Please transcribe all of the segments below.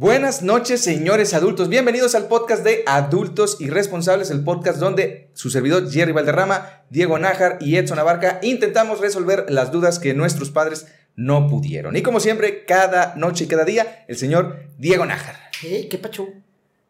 Buenas noches, señores adultos. Bienvenidos al podcast de Adultos Irresponsables, el podcast donde su servidor Jerry Valderrama, Diego Nájar y Edson Abarca intentamos resolver las dudas que nuestros padres no pudieron. Y como siempre, cada noche y cada día, el señor Diego Nájar. ¿Qué? ¿Qué pacho?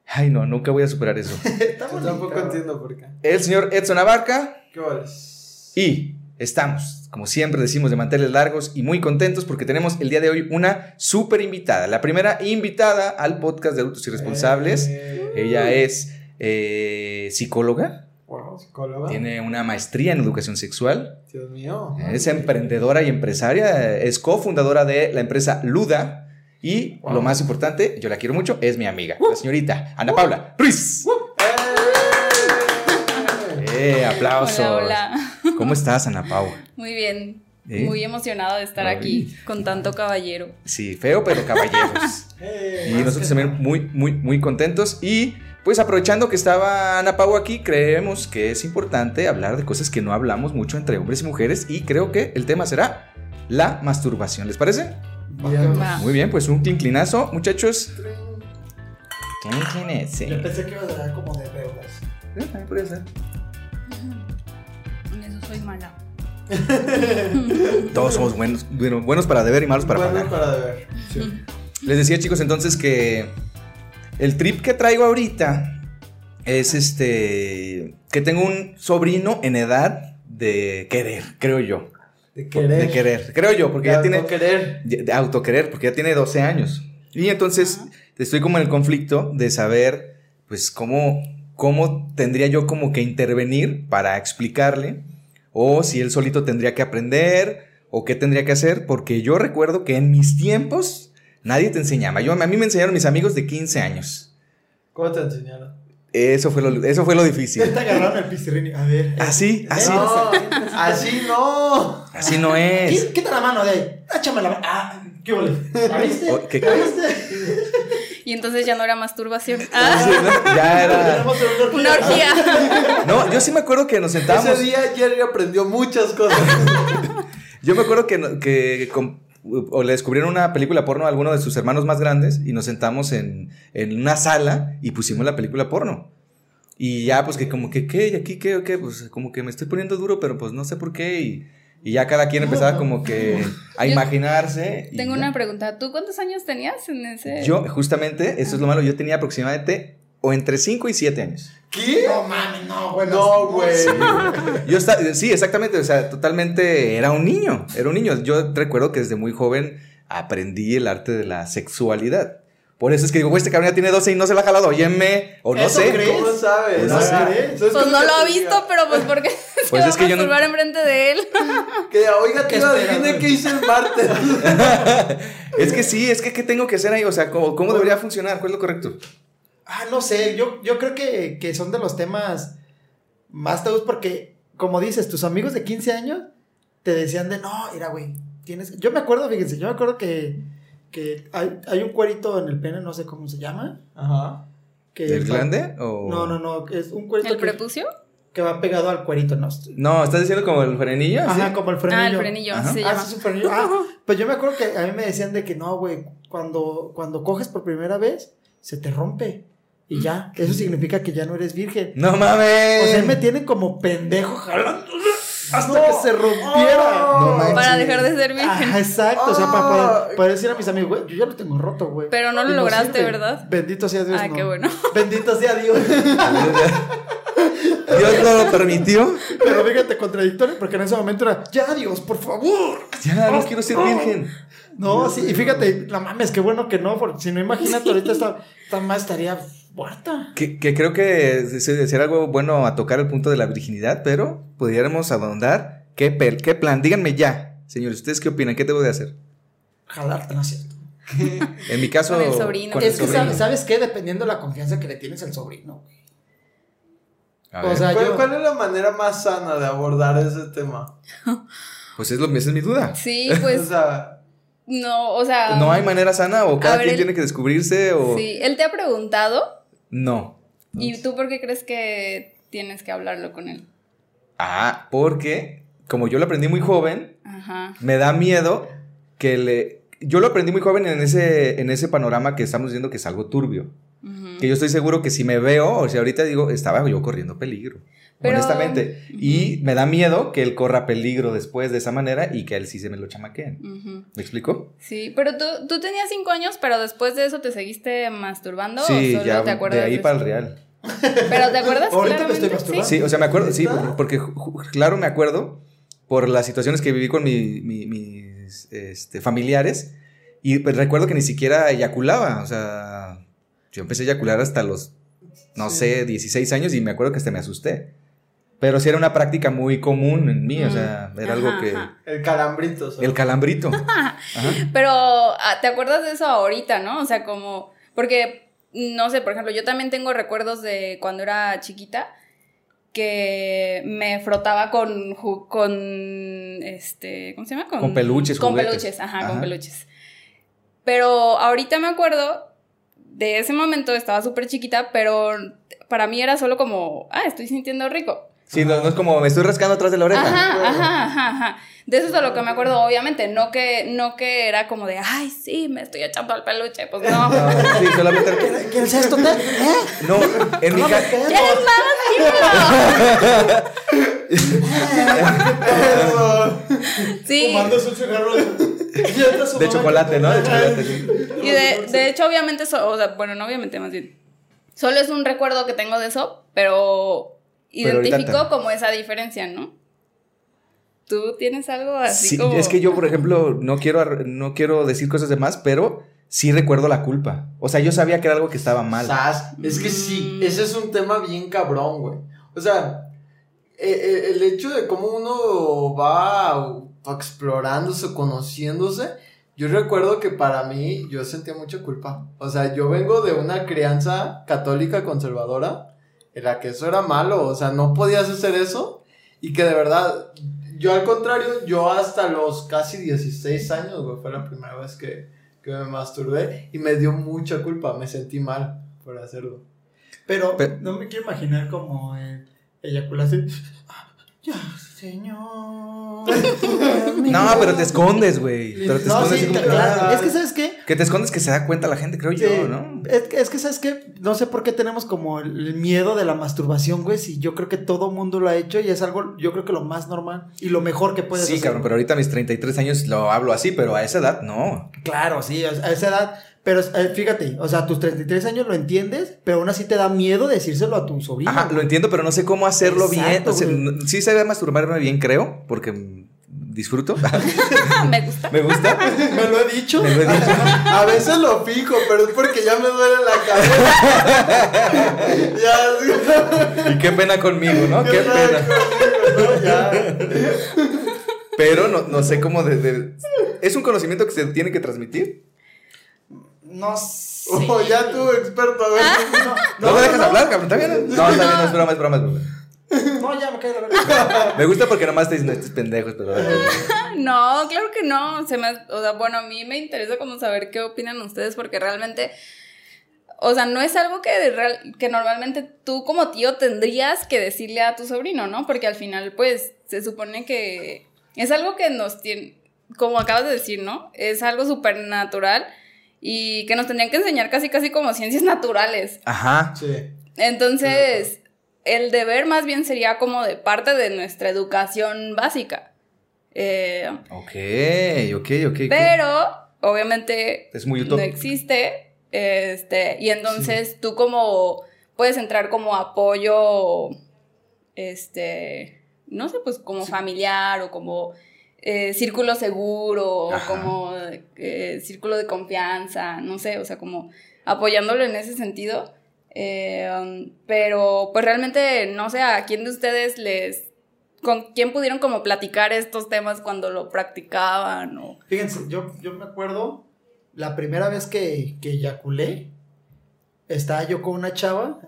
Ay, no, nunca voy a superar eso. Estamos Tampoco entiendo por qué. El señor Edson Abarca ¿Qué vales? y estamos, como siempre decimos, de manteles largos y muy contentos porque tenemos el día de hoy una súper invitada. La primera invitada al podcast de Adultos Irresponsables. Eh, Ella es eh, psicóloga, wow, psicóloga. tiene una maestría en educación sexual, Dios mío. es emprendedora y empresaria, es cofundadora de la empresa Luda y Wow. lo más importante, yo la quiero mucho, es mi amiga, la señorita Ana Paula Ruiz. Eh, aplausos. Hola, hola. ¿Cómo estás, Ana Paula? Muy bien. ¿Eh? Muy emocionada de estar Ay. aquí con tanto caballero. Sí, feo, pero caballeros. Eh, Y nosotros también muy, muy, muy contentos. Y pues aprovechando que estaba Ana Pau aquí, creemos que es importante hablar de cosas que no hablamos mucho entre hombres y mujeres. Y creo que el tema será la masturbación. ¿Les parece? Bien. Muy bien, pues un clinclinazo, muchachos. Clinclinese. Yo pensé que iba a dar como de deudas. Eh, también podría ser. Soy mala. Todos somos buenos, bueno, buenos para deber y malos para bueno pagar. para deber. Sí. Les decía, chicos, entonces que el trip que traigo ahorita es este que tengo un sobrino en edad de querer, creo yo. De querer. De querer, creo yo, porque ya tiene querer. de autoquerer, porque ya tiene 12 años. Y entonces Ajá. estoy como en el conflicto de saber pues cómo cómo tendría yo como que intervenir para explicarle o si él solito tendría que aprender o qué tendría que hacer, porque yo recuerdo que en mis tiempos nadie te enseñaba. Yo, a mí me enseñaron mis amigos de 15 años. ¿Cómo te enseñaron? Eso fue lo, eso fue lo difícil. te agarraron el pizarrín. A ver. Así, así. No, así no. Así no es. Quita la mano de ahí. Échame la mano. Ah, ¿qué huele? ¿La viste? O- ¿qué- ¿La viste? Y entonces ya no era masturbación. Sí, Ah, no, ya era. Una orgía. No, yo sí me acuerdo que nos sentábamos. Ese día Jerry aprendió muchas cosas. Yo me acuerdo que, que o le descubrieron una película porno a alguno de sus hermanos más grandes y nos sentamos en, en una sala y pusimos la película porno. Y ya, pues que como que, ¿qué? ¿Y aquí qué? ¿O qué? Pues como que me estoy poniendo duro, pero pues no sé por qué. Y, y ya cada quien empezaba como que a imaginarse. Tengo una pregunta. ¿Tú cuántos años tenías en ese? Yo, justamente, eso es lo malo, yo tenía aproximadamente o entre 5 y 7 años. ¿Qué? No mames, no, bueno. No, güey. Yo estaba, sí, exactamente, o sea, totalmente era un niño, era un niño. Yo recuerdo que desde muy joven aprendí el arte de la sexualidad. Por eso es que digo, güey, este cabrón ya tiene 12 y no se la ha jalado, óyeme, o no ¿Eso sé. crees? ¿Cómo sabes? Pues no sé. ¿Sabes Pues no lo ha visto, pero pues porque Pues se es va que a yo no- enfrente de él. Que oiga, ¿Qué tío, esperas, adivine güey? qué hice el martes. es que sí, es que ¿qué tengo que hacer ahí? O sea, ¿cómo, cómo debería funcionar? ¿Cuál es lo correcto? Ah, no sé. Yo, yo creo que, que son de los temas más tabús porque, como dices, tus amigos de 15 años te decían de, no, mira, güey, tienes... Yo me acuerdo, fíjense, yo me acuerdo que, que hay, hay un cuerito en el pene, no sé cómo se llama. Ajá. Que ¿El va- glande? O... No, no, no, es un cuerito ¿El que, prepucio? que va pegado al cuerito, no. No, ¿estás diciendo como el frenillo? Ajá, ¿Sí? como el frenillo. Ah, el frenillo, Ajá. se Ah, llama. sí, es un frenillo. Ah, pues yo me acuerdo que a mí me decían de que no, güey, cuando, cuando coges por primera vez, se te rompe. Y ya, eso significa que ya no eres virgen. No mames. O sea, me tienen como pendejo jalando hasta que se rompiera. No manches. Para dejar de ser virgen. Exacto. O sea, para para decir a mis amigos, güey, yo ya lo tengo roto, güey. Pero no lo lograste. ¿verdad? Bendito sea Dios. Ah, no. qué bueno. Bendito sea Dios. Dios no lo permitió. Pero fíjate, contradictorio, porque en ese momento era, ya Dios, por favor. Ya, no quiero ser virgen. No, sí, y fíjate, no mames, qué bueno que no, porque si no, imagínate, ahorita esta, esta más estaría muerta. Que, que creo que es decir algo bueno a tocar el punto de la virginidad, pero pudiéramos ahondar. ¿Qué, pel- qué plan? Díganme ya, señores, ¿ustedes qué opinan? ¿Qué debo de hacer? Jalarte, no es cierto. En mi caso. Con el sobrino. con el es que sobrino. sabes, ¿sabes qué? Dependiendo de la confianza que le tienes al sobrino. A O sea, ¿Cuál, yo- cuál es la manera más sana de abordar ese tema? pues es lo, esa es mi duda. Sí, o pues sea, no, o sea. ¿No hay manera sana o cada quien el- tiene que descubrirse o.? Sí, él te ha preguntado. No. ¿Y tú por qué crees que tienes que hablarlo con él? Ah, porque como yo lo aprendí muy joven, Ajá. me da miedo que le yo lo aprendí muy joven en ese, en ese panorama que estamos diciendo que es algo turbio. Que yo estoy seguro que si me veo, o sea, ahorita digo, estaba yo corriendo peligro. Pero- honestamente. Y me da miedo que él corra peligro después de esa manera y que a él sí se me lo chamaqueen. ¿Me explico? Sí, pero tú, tú tenías cinco años, pero después de eso te seguiste masturbando sí, o solo ya te acuerdas de ahí para el real. Pero te acuerdas Ahorita me estoy masturbando. Sí, o sea, me acuerdo, sí, porque claro me acuerdo por las situaciones que viví con mi- mi- mis este, familiares y pues, recuerdo que ni siquiera eyaculaba, o sea, yo empecé a eyacular hasta los, no Sí. sé, 16 años y me acuerdo que hasta me asusté. Pero sí era una práctica muy común en mí, o sea, era Ajá, algo que... ajá. El calambrito. ¿sabes? El calambrito. Ajá. Pero ah, te acuerdas de eso ahorita, ¿no? O sea, como, porque, no sé, por ejemplo, yo también tengo recuerdos de cuando era chiquita que me frotaba con, con, este, ¿cómo se llama? Con peluches, Con juguetes. peluches, ajá, con Ajá. peluches. Pero ahorita me acuerdo de ese momento, estaba súper chiquita, pero para mí era solo como, ah, estoy sintiendo rico. Sí, no, no es como me estoy rascando atrás de la oreja. Ajá, ajá, ajá, ajá. De eso es de lo que me acuerdo, obviamente. No que, no que era como de, ay, sí, me estoy echando al peluche. Pues no. No, sí, solamente... ¿Quieres esto? ¿Eh? No, en mi ca- ¿Quieres más? Sí. Cigarro De chocolate, ¿no? De chocolate, sí. Y de, de hecho, obviamente, so- o sea, bueno, no obviamente, más bien. Solo es un recuerdo que tengo de eso, pero Te- como esa diferencia, ¿no? ¿Tú tienes algo así Sí, como...? es que yo, por ejemplo, no quiero, no quiero decir cosas de más, pero sí recuerdo la culpa. O sea, yo sabía que era algo que estaba mal. Sas, Es que sí, Mm. ese es un tema bien cabrón, güey. O sea, eh, eh, el hecho de cómo uno va explorándose, conociéndose, yo recuerdo que para mí yo sentía mucha culpa. O sea, yo vengo de una crianza católica conservadora en la que eso era malo, o sea, no podías hacer eso y que de verdad, yo al contrario, yo hasta los casi 16 años, güey, fue la primera vez que, que me masturbé y me dio mucha culpa, me sentí mal por hacerlo. Pero Pe- no me quiero imaginar como eh, eyaculación. Ya, señor. No, pero te escondes, güey. Pero te No, escondes sí, como claro. ah, Es que, ¿sabes qué? que te escondes que se da cuenta la gente, creo Sí, yo, ¿no? Es, que- es que, ¿sabes qué? No sé por qué tenemos como el miedo de la masturbación, güey. Si yo creo que todo mundo lo ha hecho y es algo, yo creo que lo más normal y lo mejor que puedes Sí, hacer. cabrón, pero ahorita a mis 33 años lo hablo así, pero a esa edad no. Claro, sí, a esa edad. Pero eh, fíjate, o sea, a tus 33 años lo entiendes, pero aún así te da miedo decírselo a tu sobrino. Ajá, lo entiendo, pero no sé cómo hacerlo bien. O sea, güey. no- sí sabía masturbarme bien, creo, porque disfruto. Me gusta. Me gusta. Me lo he dicho. Me lo he dicho. A veces lo fijo, pero es porque ya me duele la cabeza. ya, Y qué pena conmigo, ¿no? Qué pena. ¿no? Ya. Pero no, no sé cómo de, de- ¿Es un conocimiento que se tiene que transmitir? No sé. Oh, ya tú, experto, a ver. No, me dejas hablar, cabrón. ¿Está bien? No, está bien, no es broma, es broma, es broma. No, ya me cae la verdad. Me gusta porque nomás te dicen estos pendejos, pero... No, claro que no. Se me, o sea, bueno, a mí me interesa como saber qué opinan ustedes porque realmente, o sea, no es algo que, de real- que normalmente tú como tío tendrías que decirle a tu sobrino, ¿no? Porque al final, pues, se supone que es algo que nos tiene, como acabas de decir, ¿no? Es algo súper natural y que nos tendrían que enseñar casi, casi como ciencias naturales. Ajá. Sí. Entonces, el deber más bien sería como de parte de nuestra educación básica. Eh, Ok, ok, ok. pero, obviamente, Es muy no existe. Este, y entonces tú como puedes entrar como apoyo, este, no sé, pues como familiar o como eh, círculo seguro Ajá. como eh, círculo de confianza, no sé, o sea, como apoyándolo en ese sentido. Eh, um, pero pues realmente no sé a quién de ustedes les con quién pudieron como platicar estos temas cuando lo practicaban o Fíjense, yo, yo me acuerdo la primera vez que, que eyaculé, estaba yo con una chava,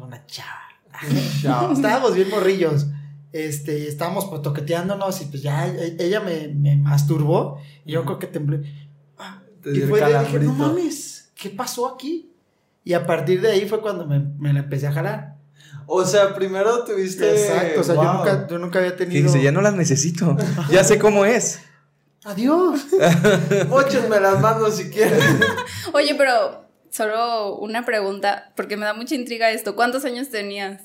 una chava, estábamos bien morrillos, este, estábamos pues toqueteándonos y pues ya e- ella me, me masturbó y yo creo que temblé. Ah, Te y fue de, dije, no mames, ¿qué pasó aquí? Y a partir de ahí fue cuando me, me la empecé a jalar. O sea, primero tuviste. Exacto, o sea, yo, nunca, yo nunca había tenido... dice, ya no las necesito. Ya sé cómo es. Adiós. Móchenme las manos si quieren. Oye, pero solo una pregunta, porque me da mucha intriga esto. ¿Cuántos años tenías?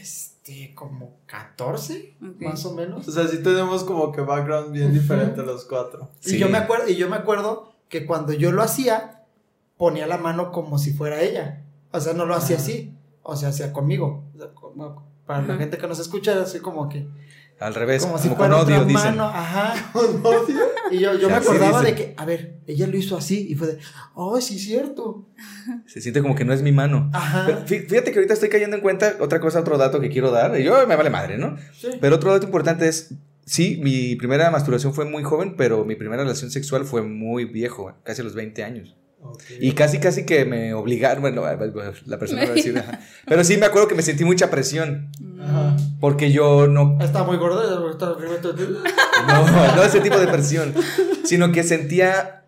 Este, como 14, Ok. más o menos. O sea, sí tenemos como que background bien diferente los cuatro. Sí. Y yo me acuerdo, y yo me acuerdo que cuando yo lo hacía, ponía la mano como si fuera ella. O sea, no lo hacía así. O sea, hacía conmigo. O sea, como- para la gente que nos escucha, así como que. Al revés, Como como, si con fuera odio, otra dicen. mano. Ajá. Con odio. Y yo, yo me acordaba de que, a ver, ella lo hizo así. Y fue de, oh, sí, cierto. Se siente como que no es mi mano. Ajá. Pero fíjate que ahorita estoy cayendo en cuenta otra cosa, otro dato que quiero dar. Y yo me vale madre, ¿no? Sí. Pero otro dato importante es, sí, mi primera masturbación fue muy joven, pero mi primera relación sexual fue muy viejo, casi a los 20 años. Y casi, casi que me obligaron, bueno, la persona va a decir, pero sí me acuerdo que me sentí mucha presión, Ajá. porque yo no, Está muy gordo. está- no, no ese tipo de presión, sino que sentía,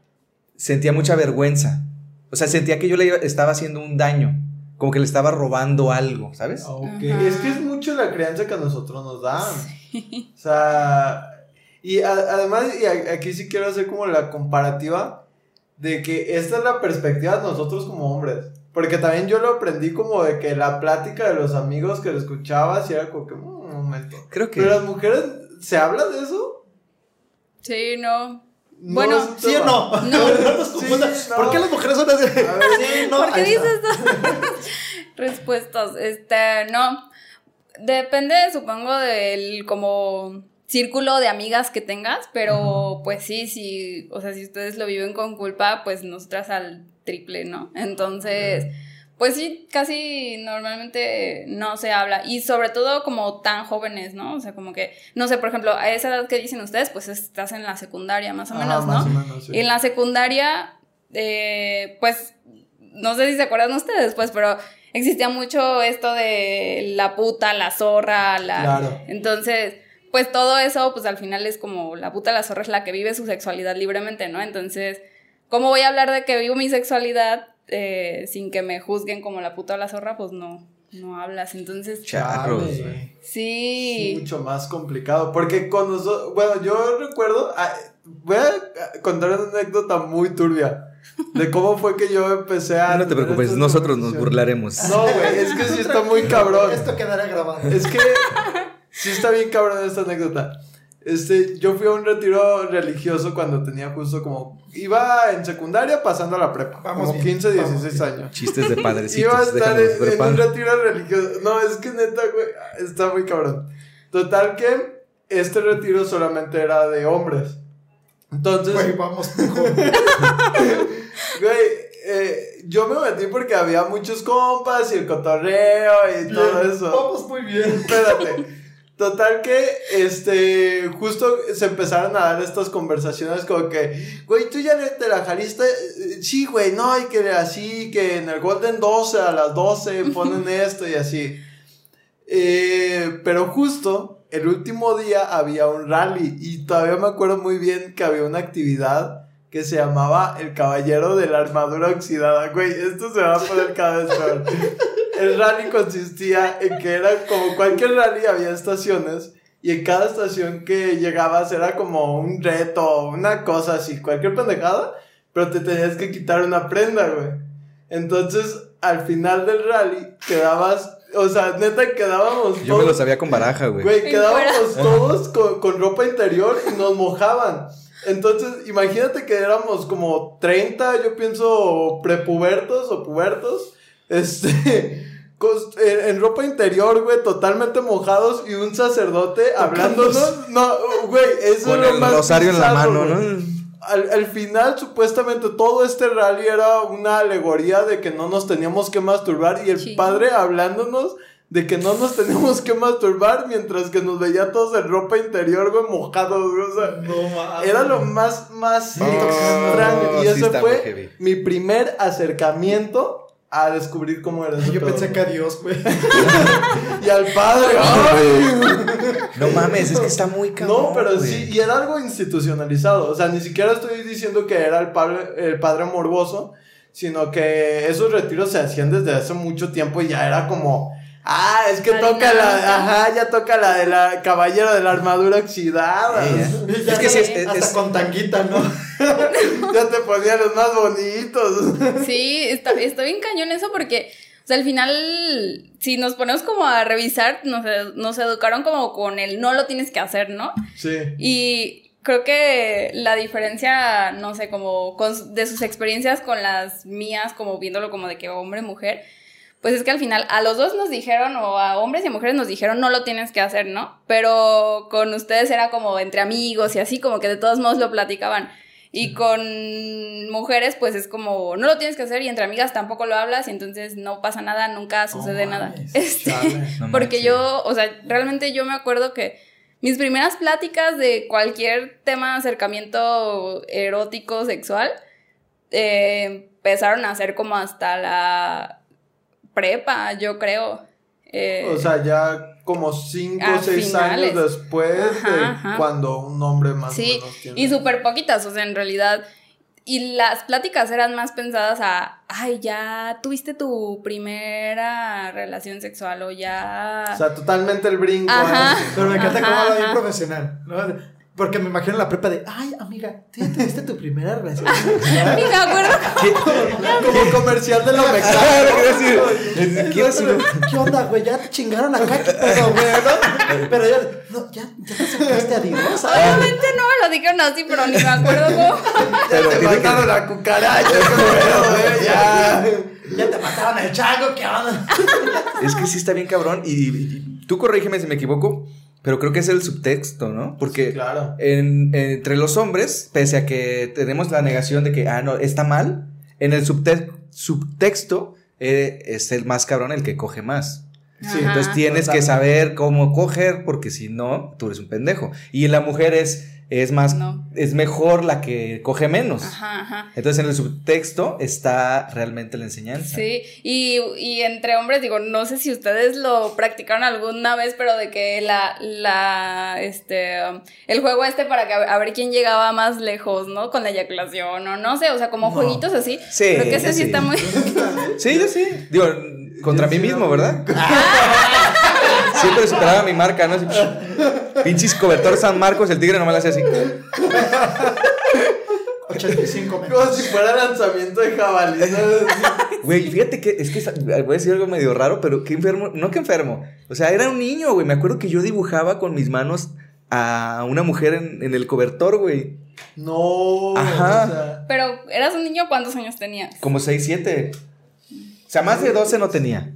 sentía mucha vergüenza. O sea, sentía que yo le iba- estaba haciendo un daño, como que le estaba robando algo, ¿sabes? Ok, Ajá. es que es mucho la crianza que a nosotros nos dan. O sea, y a- además, y a- aquí sí quiero hacer como la comparativa de que esta es la perspectiva de nosotros como hombres. Porque también yo lo aprendí como de que la plática de los amigos que lo escuchabas y era como que, "Mm, un momento. Creo que... Pero las mujeres, ¿se habla de eso? Sí, no. No Bueno, ¿Sí o no? No. No nos confundan. Sí, no. ¿Por qué las mujeres son así? A ver, Sí, no, ¿Por qué dices eso? Respuestas. Este, no. Depende, supongo, del como círculo de amigas que tengas, pero pues sí, sí, o sea, si ustedes lo viven con culpa, pues nosotras al triple, ¿no? Entonces, pues sí, casi normalmente no se habla y sobre todo como tan jóvenes, ¿no? O sea, como que, no sé, por ejemplo, a esa edad que dicen ustedes, pues estás en la secundaria más o Ajá, menos, ¿no? más o menos, sí. Y en la secundaria, eh, pues, no sé si se acuerdan ustedes, pues, pero existía mucho esto de la puta, la zorra, la... Claro. Entonces, pues todo eso, pues al final es como la puta, la zorra es la que vive su sexualidad libremente, ¿no? Entonces, ¿cómo voy a hablar de que vivo mi sexualidad eh, sin que me juzguen como la puta o la zorra? Pues no, no hablas. Entonces, Charros, güey. sí. Es mucho más complicado. Porque con nosotros, bueno, yo recuerdo, ah, voy a contar una anécdota muy turbia de cómo fue que yo empecé a... No te tener preocupes, nosotros nos burlaremos. No, güey, es que sí está muy cabrón. Esto quedará grabado. Es que sí está bien cabrón esta anécdota. Este, yo fui a un retiro religioso cuando tenía justo como... Iba en secundaria pasando a la prepa. Vamos como bien, 15, vamos 16 años. Chistes de Iba a padrecitos, estar en, en un retiro religioso. No, es que neta, güey, está muy cabrón. Total que este retiro solamente era de hombres. Entonces, Güey, vamos mejor. güey, eh, yo me metí porque había muchos compas y el cotorreo y todo Bien, eso. Vamos muy bien. Espérate. Total que, este, justo se empezaron a dar estas conversaciones como que, güey, tú ya te la jaliste, sí, güey, no, y que así, que en el Golden 12 a las 12 ponen esto y así. Eh, pero justo el último día había un rally y todavía me acuerdo muy bien que había una actividad que se llamaba El Caballero de la Armadura Oxidada. Güey, esto se va a poner cada vez peor. El rally consistía en que era como cualquier rally, había estaciones y en cada estación que llegabas era como un reto, una cosa así, cualquier pendejada, pero te tenías que quitar una prenda, güey. Entonces, al final del rally, quedabas, o sea, neta, quedábamos Yo me lo sabía con baraja, güey. Güey, quedábamos todos con, con ropa interior y nos mojaban. Entonces, imagínate que éramos como 30, yo pienso, prepubertos o pubertos. Este. En, en ropa interior, güey, totalmente mojados y un sacerdote hablándonos. No, güey, eso Con es lo el más rosario en la mano, güey. ¿no? Al, al final, supuestamente, todo este rally era una alegoría de que no nos teníamos que masturbar y el Sí. padre hablándonos de que no nos teníamos que masturbar mientras que nos veía todos en ropa interior, güey, mojados, güey, o sea, No mames. era lo más, más extraño. Y sí ese fue mi primer acercamiento a descubrir cómo era ese Yo pensé que a Dios, güey. Y al padre, ¡ay! No mames, es que está muy cabrón. No, pero güey. sí, y era algo institucionalizado. O sea, ni siquiera estoy diciendo que era el padre, el padre morboso, sino que esos retiros se hacían desde hace mucho tiempo y ya era como Ah, es que toca la. Ajá, ya toca la de la caballero de la armadura oxidada. Eh, Es que sí, es, hasta es- hasta es- con tanguita, ¿no? ya te ponían los más bonitos. Sí, está, está bien cañón eso porque, o sea, al final, si nos ponemos como a revisar, nos, nos educaron como con el no lo tienes que hacer, ¿no? Sí. Y creo que la diferencia, no sé, como con- de sus experiencias con las mías, como viéndolo como de que hombre, mujer, pues es que al final a los dos nos dijeron, o a hombres y mujeres nos dijeron, no lo tienes que hacer, ¿no? Pero con ustedes era como entre amigos y así, como que de todos modos lo platicaban. Y con mujeres, pues es como, no lo tienes que hacer y entre amigas tampoco lo hablas y entonces no pasa nada, nunca sucede nada. Este. No porque yo, o sea, realmente yo me acuerdo que mis primeras pláticas de cualquier tema de acercamiento erótico, sexual, eh, empezaron a ser como hasta la prepa, yo creo. Eh, O sea, ya como 5 o A 6 finales. años después Ajá, de ajá. cuando un hombre más sí, o menos tiene. y súper poquitas, o sea, en realidad. Y las pláticas eran más pensadas a, ay, ya tuviste tu primera relación sexual o ya... O sea, totalmente el brinco. Ajá. Pero me encanta cómo habla bien profesional, ¿no? Porque me imagino la prepa de, ay, amiga, ¿tú ya tuviste tu primera relación? Ni me acuerdo. Como comercial de lo mecánico. quiero decir, quiero decir- ¿Qué onda, güey? ¿Ya te chingaron acá? ¿Qué pedo, güey? ¿no? Pero ya, no, ya, ya te acercaste a Dios. Obviamente no me lo dijeron así, pero ni me acuerdo cómo. pero Te mataron la cucaracha, eh, ya. Ya te mataron el chango, ¿qué onda? Es que sí está bien cabrón. Y, y tú corrígeme si me equivoco, pero creo que es el subtexto, ¿no? Porque Sí, claro. en- entre los hombres, pese a que tenemos la negación de que, ah, no, está mal, en el subte- subtexto eh, es el más cabrón el que coge más. Sí. Entonces tienes que saber cómo coger, porque si no, tú eres un pendejo. Y en la mujer es, es más, No. es mejor la que coge menos. Ajá, ajá. Entonces en el subtexto está realmente la enseñanza. Sí, y, y entre hombres, digo, no sé si ustedes lo practicaron alguna vez, pero de que la, la, este, el juego este para que a ver, a ver quién llegaba más lejos, ¿no? Con la eyaculación, o no sé, o sea, como No. jueguitos así. Sí, Creo que ese yo sí sí. está muy... Sí, yo sí. Digo, contra Yo mí sí, mismo, no. ¿verdad? Siempre superaba mi marca, ¿no? Pinches cobertor San Marcos, el tigre no me la hace así. 85 Como si fuera lanzamiento de jabalí. Güey, fíjate que es que voy a decir algo medio raro, pero qué enfermo, no que enfermo. O sea, era un niño, güey. Me acuerdo que yo dibujaba con mis manos a una mujer en, en el cobertor, güey. No. Ajá. o sea, Pero, ¿eras un niño? ¿Cuántos años tenías? Como 6, 7. O sea, más de 12 no tenía.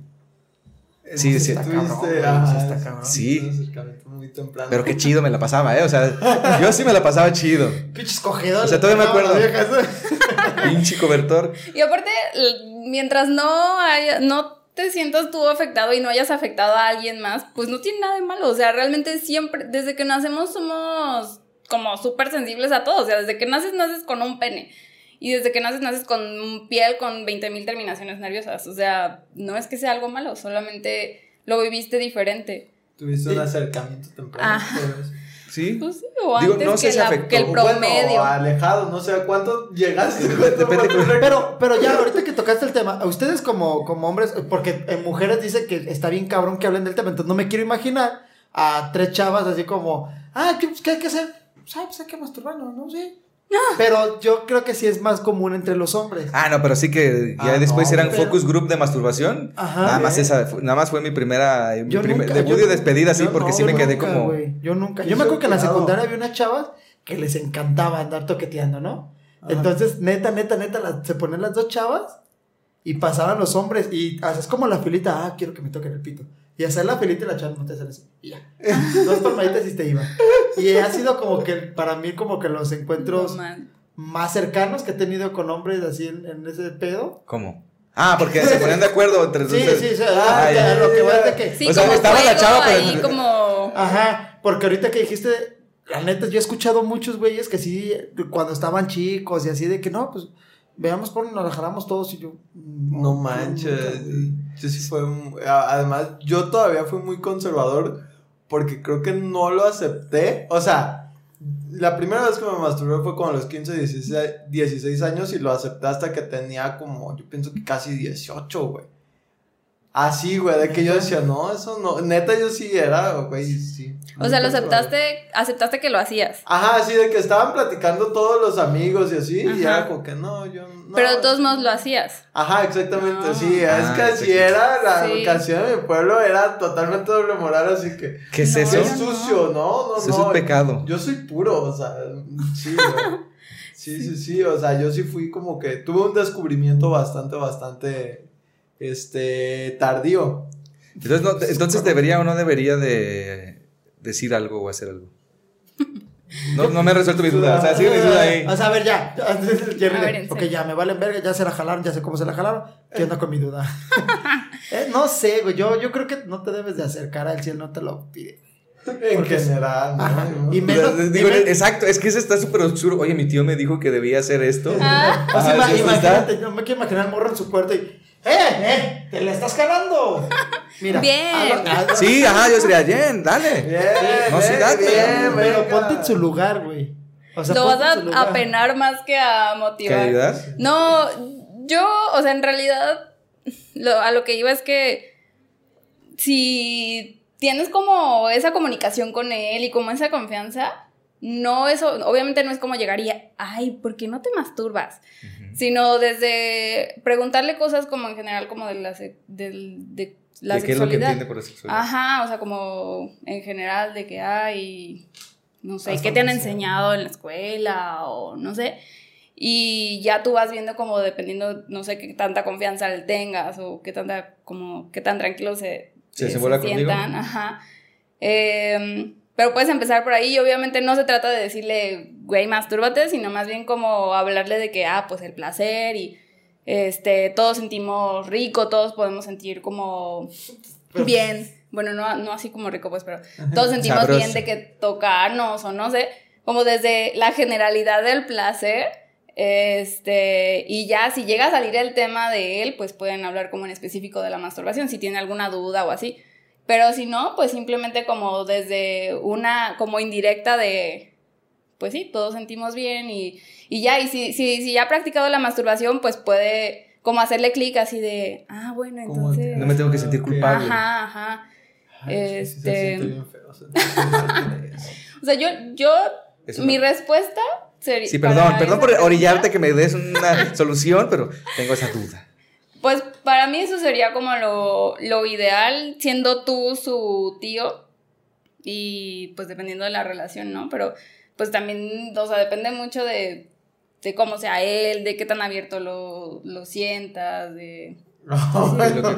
Sí, sí. Está cabrón, Tuviste, güey, sí está cabrón. Sí. muy. Pero qué chido me la pasaba, ¿eh? O sea, yo sí me la pasaba chido. Pinches cogedores. O sea, todavía me acuerdo. Pinche cobertor. Y aparte, mientras no haya, no te sientas tú afectado y no hayas afectado a alguien más, pues no tiene nada de malo. O sea, realmente siempre, desde que nacemos somos como súper sensibles a todo. O sea, desde que naces, naces con un pene. Y desde que naces, naces con piel con 20.000 terminaciones nerviosas. O sea, no es que sea algo malo, solamente lo viviste diferente. Tuviste un Sí. acercamiento temprano. Es- Sí. Pues sí, o Digo, antes no sé que, si la- afectó. que el O bueno, promedio. alejado, no sé a cuánto llegaste. Pero, pero ya, ahorita que tocaste el tema, a ustedes como, como hombres, porque en mujeres dicen que está bien cabrón que hablen del tema, entonces no me quiero imaginar a tres chavas así como, ah, ¿qué, qué hay que hacer? Pues, ah, pues hay que masturbarnos, ¿no? Sí. Pero yo creo que sí es más común entre los hombres. Ah, no, pero sí que ya Ah, después no, eran pero- focus group de masturbación. Ajá. nada más esa, nada más fue mi primera, mi Yo primer- nunca- debut yo- y despedida, sí, porque no, sí me quedé nunca, como. yo nunca. Yo me acuerdo que en la secundaria había unas chavas que les encantaba andar toqueteando, ¿no? Ajá. Entonces, neta, neta, neta, se ponían las dos chavas y pasaban los hombres y haces como la filita, ah, quiero que me toquen el pito. Y hacer la filita y la chava no te hacer así. Y ya. Dos palmaditas y te iba. Y ha sido como que, para mí, como que los encuentros No, más cercanos que he tenido con hombres así en, en ese pedo. ¿Cómo? Ah, porque se ponían de acuerdo entre Sí, ustedes. sí, sí. ah, Ah, ya, lo que va es de que. Sí, O sea, como estaba la chava, pero- ahí como... Ajá, porque ahorita que dijiste, la neta, yo he escuchado muchos güeyes que sí, cuando estaban chicos y así, de que no, pues veamos por nos la jalamos todos y yo. No manches. Yo sí fue. Además, yo todavía fui muy conservador porque creo que no lo acepté. O sea, la primera vez que me masturbé fue a los 15, 16, 16 años y lo acepté hasta que tenía como, yo pienso que casi 18, güey. Así, güey, de que yo decía, no, eso no. Neta, yo sí era, güey, sí. O sea, lo aceptaste, aceptaste que lo hacías. Ajá, así de que estaban platicando todos los amigos y así, y era como que no, yo no. Pero de todos modos lo hacías. Ajá, exactamente, Ah. sí, Ah, es que así sí. era la Sí. educación de mi pueblo, era totalmente doble moral, así que. ¿Qué es eso? Yo sucio, no, no, Eso no. es un pecado. Yo soy puro, o sea, sí, güey. Sí, sí, sí, o sea, yo sí fui como que tuve un descubrimiento bastante, bastante, este, tardío. Entonces, no- entonces debería o no debería de decir algo o hacer algo. No, no me ha resuelto mi duda. O sea, sigue mi duda ahí. O sea, a ver, ya. Jerry, A ver, en ok, ya me valen verga, ya se la jalaron, ya sé cómo se la jalaron. ¿Qué onda con mi duda? Eh, no sé, güey. Yo, yo creo que no te debes de acercar al cielo, no te lo pide. En Porque general, ¿no? Ajá. ¿no? Y menos- Digo, y men- exacto, es que eso está súper oscuro. Oye, mi tío me dijo que debía hacer esto. Ah. Ajá, eso imagínate, no me quiero imaginar morro en su puerta y. ¡Eh, eh! ¡Te la estás jalando! Mira. Bien. hazlo- hazlo- Sí, ajá, yo sería, Jen, dale. Bien, No, sí, date. bien, Pero venga. ponte en su lugar, güey. O sea, lo vas a, a penar más que a ¿Qué motivar. ayudas? No, yo, o sea, en realidad, lo- a lo que iba es que si tienes como esa comunicación con él y como esa confianza, no eso, obviamente no es como llegaría, ay, ¿por qué no te masturbas? Sino desde preguntarle cosas como en general, como de la, se- del- de la ¿De qué es lo que sexualidad. entiende por sexualidad? Ajá, o sea, como en general de que hay, no sé, Hasta ¿qué te han enseñado en la escuela o no sé? Y ya tú vas viendo como dependiendo, no sé, qué tanta confianza le tengas o qué tanta, como, qué tan tranquilo se, ¿Se desenvuelva contigo? sientan, ajá. Em, pero puedes empezar por ahí y obviamente no se trata de decirle, güey, mastúrbate, sino más bien como hablarle de que, ah, pues el placer y este, todos sentimos rico, todos podemos sentir como bien. Bueno, no, no así como rico, pues, pero todos sentimos Sabroso. bien de que tocarnos o no sé, como desde la generalidad del placer. Este, y ya si llega a salir el tema de él, pues pueden hablar como en específico de la masturbación, si tiene alguna duda o así. Pero si no, pues simplemente como desde una, como indirecta de, pues sí, todos sentimos bien y, y ya, y si, si, si ya ha practicado la masturbación, pues puede como hacerle clic así de, ah, bueno, entonces... No me tengo que sentir Ok. culpable. Ajá, ajá. Ay, sí, sí, se Este- bien feo. O sea, yo, yo, Eso mi no. respuesta sería... Sí, perdón, perdón por pregunta, orillarte que me des una solución, pero tengo esa duda. Pues para mí eso sería como lo, lo ideal, siendo tú su tío y pues dependiendo de la relación, ¿no? Pero pues también, o sea, depende mucho de, de cómo sea él, de qué tan abierto lo, lo sientas, de... No, lo que- no,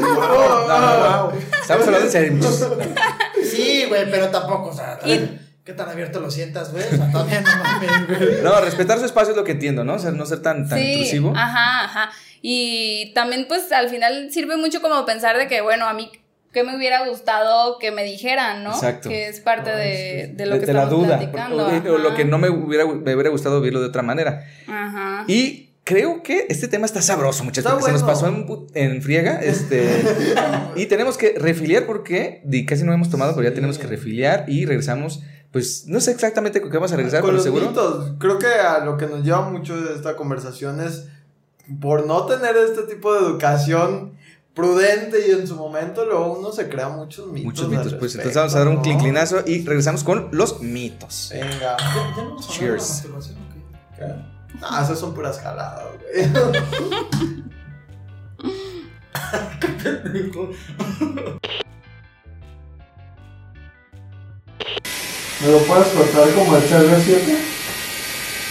No, no, no. Estamos hablando en serio. Sí, güey, pero tampoco, o sea, ¿qué tan abierto lo sientas, güey? O sea, todavía no mames, güey. No, respetar su espacio es lo que entiendo, ¿no? O sea, no ser tan, tan sí, intrusivo. ajá, ajá. Y también pues al final sirve mucho como pensar de que, bueno, a mí que me hubiera gustado que me dijeran, ¿no? Exacto. Que es parte de, de lo de, que de la estamos duda. platicando. O, o lo que no me hubiera, me hubiera gustado verlo de otra manera. Ajá. Y creo que este tema está sabroso, muchachos. Porque Se nos bueno. pasó en, en friega. Este, y tenemos que refiliar porque casi no hemos tomado, pero ya tenemos que refiliar y regresamos. Pues no sé exactamente con qué vamos a regresar, Con pero los seguro. mitos. Creo que a lo que nos lleva mucho de esta conversación es por no tener este tipo de educación prudente y en su momento luego uno se crea muchos mitos. Muchos mitos. Pues respecto, entonces vamos a dar un ¿no? clinclinazo y regresamos con los mitos. Venga. ¿Ya, ya no la Cheers. ¿Qué? Ah, esas son puras jaladas, güey. ¿Me lo puedes cortar como el CR7?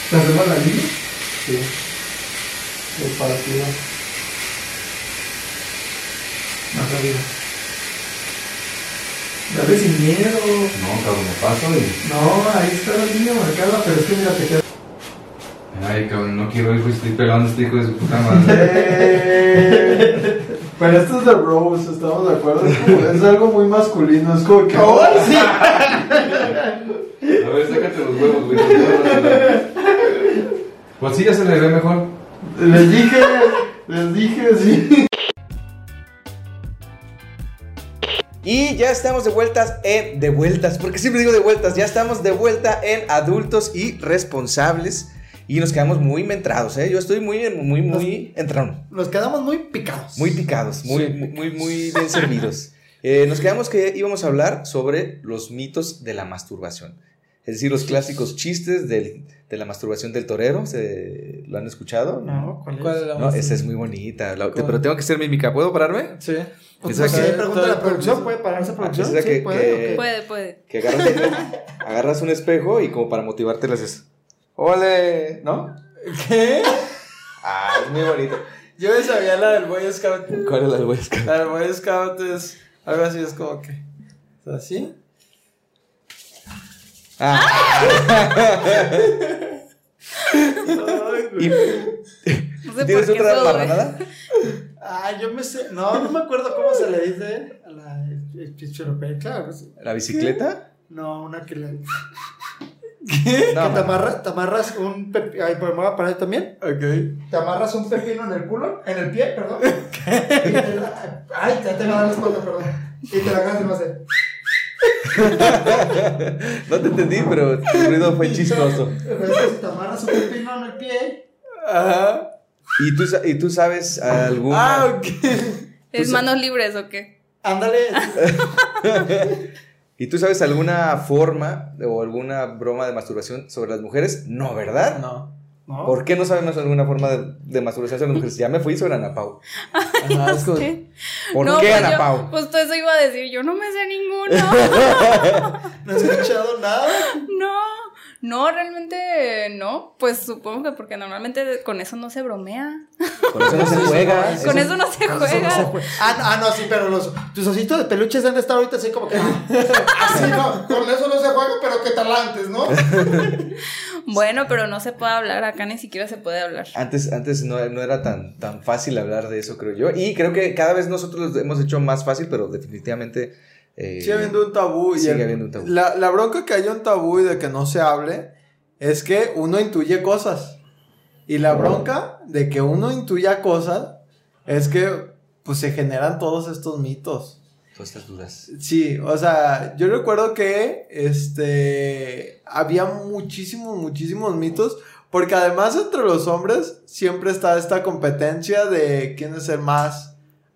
¿Te hacemos la línea? Sí. El partido. Más arriba. Dale sin miedo. No, cabrón, me paso y. No, ahí está la línea marcada, pero es que mira, te queda. Ay, cabrón, no quiero ir, estoy pegando a este hijo de su puta madre. Pero esto es de Rose, estamos de acuerdo. Es, como- es algo muy masculino, es como que. sí! A ver, sácate los huevos, güey. Pues sí, ya se le ve mejor. Les dije, les dije, sí. Y ya estamos de vueltas en. De vueltas, porque siempre digo de vueltas. Ya estamos de vuelta en adultos y responsables. Y nos quedamos muy mentrados, ¿eh? Yo estoy muy, muy, muy entrado. Nos quedamos muy picados. Muy picados, muy, Sí. muy, muy bien servidos. Eh, nos quedamos que íbamos a hablar sobre los mitos de la masturbación. Es decir, los clásicos chistes del- de la masturbación del torero. ¿Se, ¿Lo han escuchado? No, ¿cuál es? ¿Cuál es la No, esa es muy bonita. Pero tengo que ser mímica. ¿Puedo pararme? Sí. Pues, Esa ¿por qué? que- pregunta a la producción, ¿puede pararse Ah, producción? esa Sí, que- puede, que-. Puede, puede. Que agarras, agarras un espejo y como para motivarte le haces. ¡Ole! ¿No? ¿Qué? Ah, es muy bonito. Yo me sabía la del Boy Scout. ¿Cuál es la del Boy Scout? La del Boy Scout es algo así, es como que. ¿Así? Ah. ¿Y No sé ¿Tienes qué otra eso, güey. marranada? Ah, yo me sé. No, no me acuerdo cómo se le dice a la sí. ¿La bicicleta? No, una que le. No, que te, amarra- te amarras un pepino. Ay, pues me voy a parar también. Ok. Te amarras un pepino en el culo, en el pie, perdón. Y te la- Ay, ya te va a dar la espalda, perdón. Y te la agarras y no sé. No te entendí, pero tu ruido fue chistoso. Te amarras un pepino en el pie. Ajá. ¿Y tú, y tú sabes alguna... Ah, ok. ¿Es manos libres o qué? Ándale. ¿Y tú sabes alguna forma o alguna broma de masturbación sobre las mujeres? No, ¿verdad? No. ¿No? ¿Por qué no sabemos alguna forma de, de masturbación sobre mujeres? Ya me fui sobre Ana Pau. Ajá, es como- ¿Qué? ¿Por no, qué pues Ana yo- Pau? Justo eso iba a decir, yo no me sé ninguno. No he escuchado nada. no, no, realmente no. Pues supongo que porque normalmente con eso no se bromea. Con eso no se juega. Con eso no se Eso no se juega. juega. Ah, no, ah, no, sí, pero los, tus ositos de peluches han estado ahorita así como que. Así no, con eso no se juega, pero qué tal antes, ¿no? Bueno, pero no se puede hablar, acá ni siquiera se puede hablar. Antes, antes no, no era tan, tan fácil hablar de eso, creo yo. Y creo que cada vez nosotros lo hemos hecho más fácil, pero definitivamente... eh, Sigue habiendo un tabú. y Sigue el- habiendo un tabú. La, la bronca que haya un tabú y de que no se hable es que uno intuye cosas. Y la bronca de que uno intuya cosas es que pues se generan todos estos mitos. Todas estas dudas. Sí, o sea, yo recuerdo que este había muchísimos, muchísimos mitos. Porque además entre los hombres siempre está esta competencia de quién es el más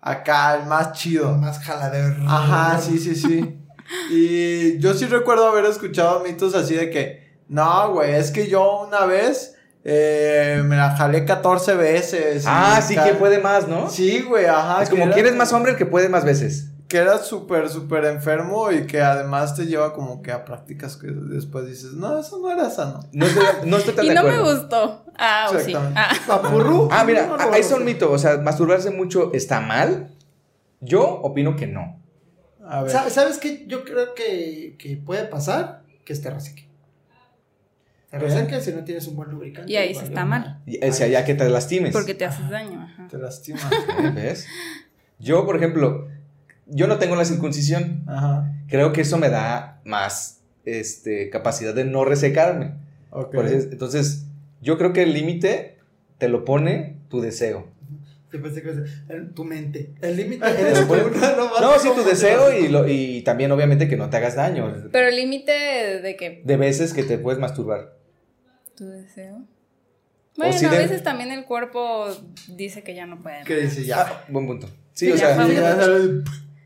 acá, el más chido. Más jaladero. Ajá, sí, sí, sí. Y yo sí recuerdo haber escuchado mitos así de que, no, güey, es que yo una vez eh, me la jalé 14 veces. Ah, sí, que puede más, ¿no? Sí, güey, ajá. es como, era- ¿quién es más hombre el que puede más veces? Que era súper, súper enfermo y que además te lleva como que a prácticas que después dices, no, eso no era sano. No estoy, no estoy tan Y de no me gustó. Ah, o sí. Exactamente. Ah. Papurru. Ah, mira, No, no, ahí está un no. mito. O sea, masturbarse mucho está mal. Yo opino que no. A ver. Sa- ¿Sabes qué? Yo creo que, que puede pasar que te reseque. Te reseque si no tienes un buen lubricante. Y ahí sí está mal. Y- O sea, ya que te lastimes. Porque te haces daño. Ajá. Te lastima. ¿Eh? ¿Ves? Yo, por ejemplo, yo no tengo la circuncisión. Ajá. Creo que eso me da más este, capacidad de no resecarme. Ok. Por eso- entonces, yo creo que el límite te lo pone tu deseo. Yo pensé que en tu mente. El límite No, No, sí, tu deseo y, lo- y también, obviamente, que no te hagas daño. Pero el límite de que De veces que te puedes masturbar. tu deseo. Bueno, sí a de- veces también el cuerpo dice que ya no puede. ¿Qué dice ya? Ah, buen punto. Sí, Sí, o ya sea. Sí, ya.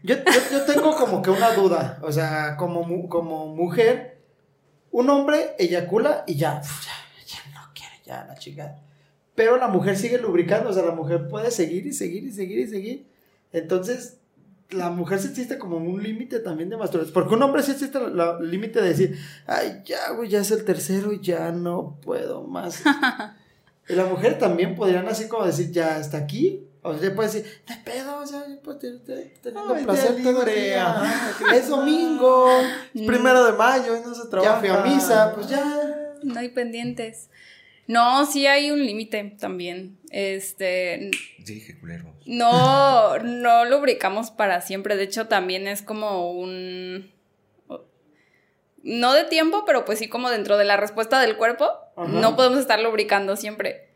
Yo, yo, yo tengo como que una duda. O sea, como, como mujer, un hombre eyacula y ya, ya, ya no quiere, ya la chica. Pero la mujer sigue lubricando, o sea, la mujer puede seguir y seguir y seguir y seguir. Entonces, la mujer sí existe como un límite también de masturbación. Porque un hombre sí existe el límite de decir, ay, ya, güey, ya es el tercero y ya no puedo más. y la mujer también podrían así como decir, ya hasta aquí. O sea, puede decir, de pedo, o sea, pues, te- te- teniendo Ay, placer todo el día. Es domingo, Es primero de mayo y no se trabaja. ya fui a misa, pues ya. No hay pendientes. No, sí hay un límite también. Este, Sí, qué culero. no, no lubricamos para siempre. De hecho, también es como un. No de tiempo, pero pues sí como dentro de la respuesta del cuerpo. Ajá. No podemos estar lubricando siempre.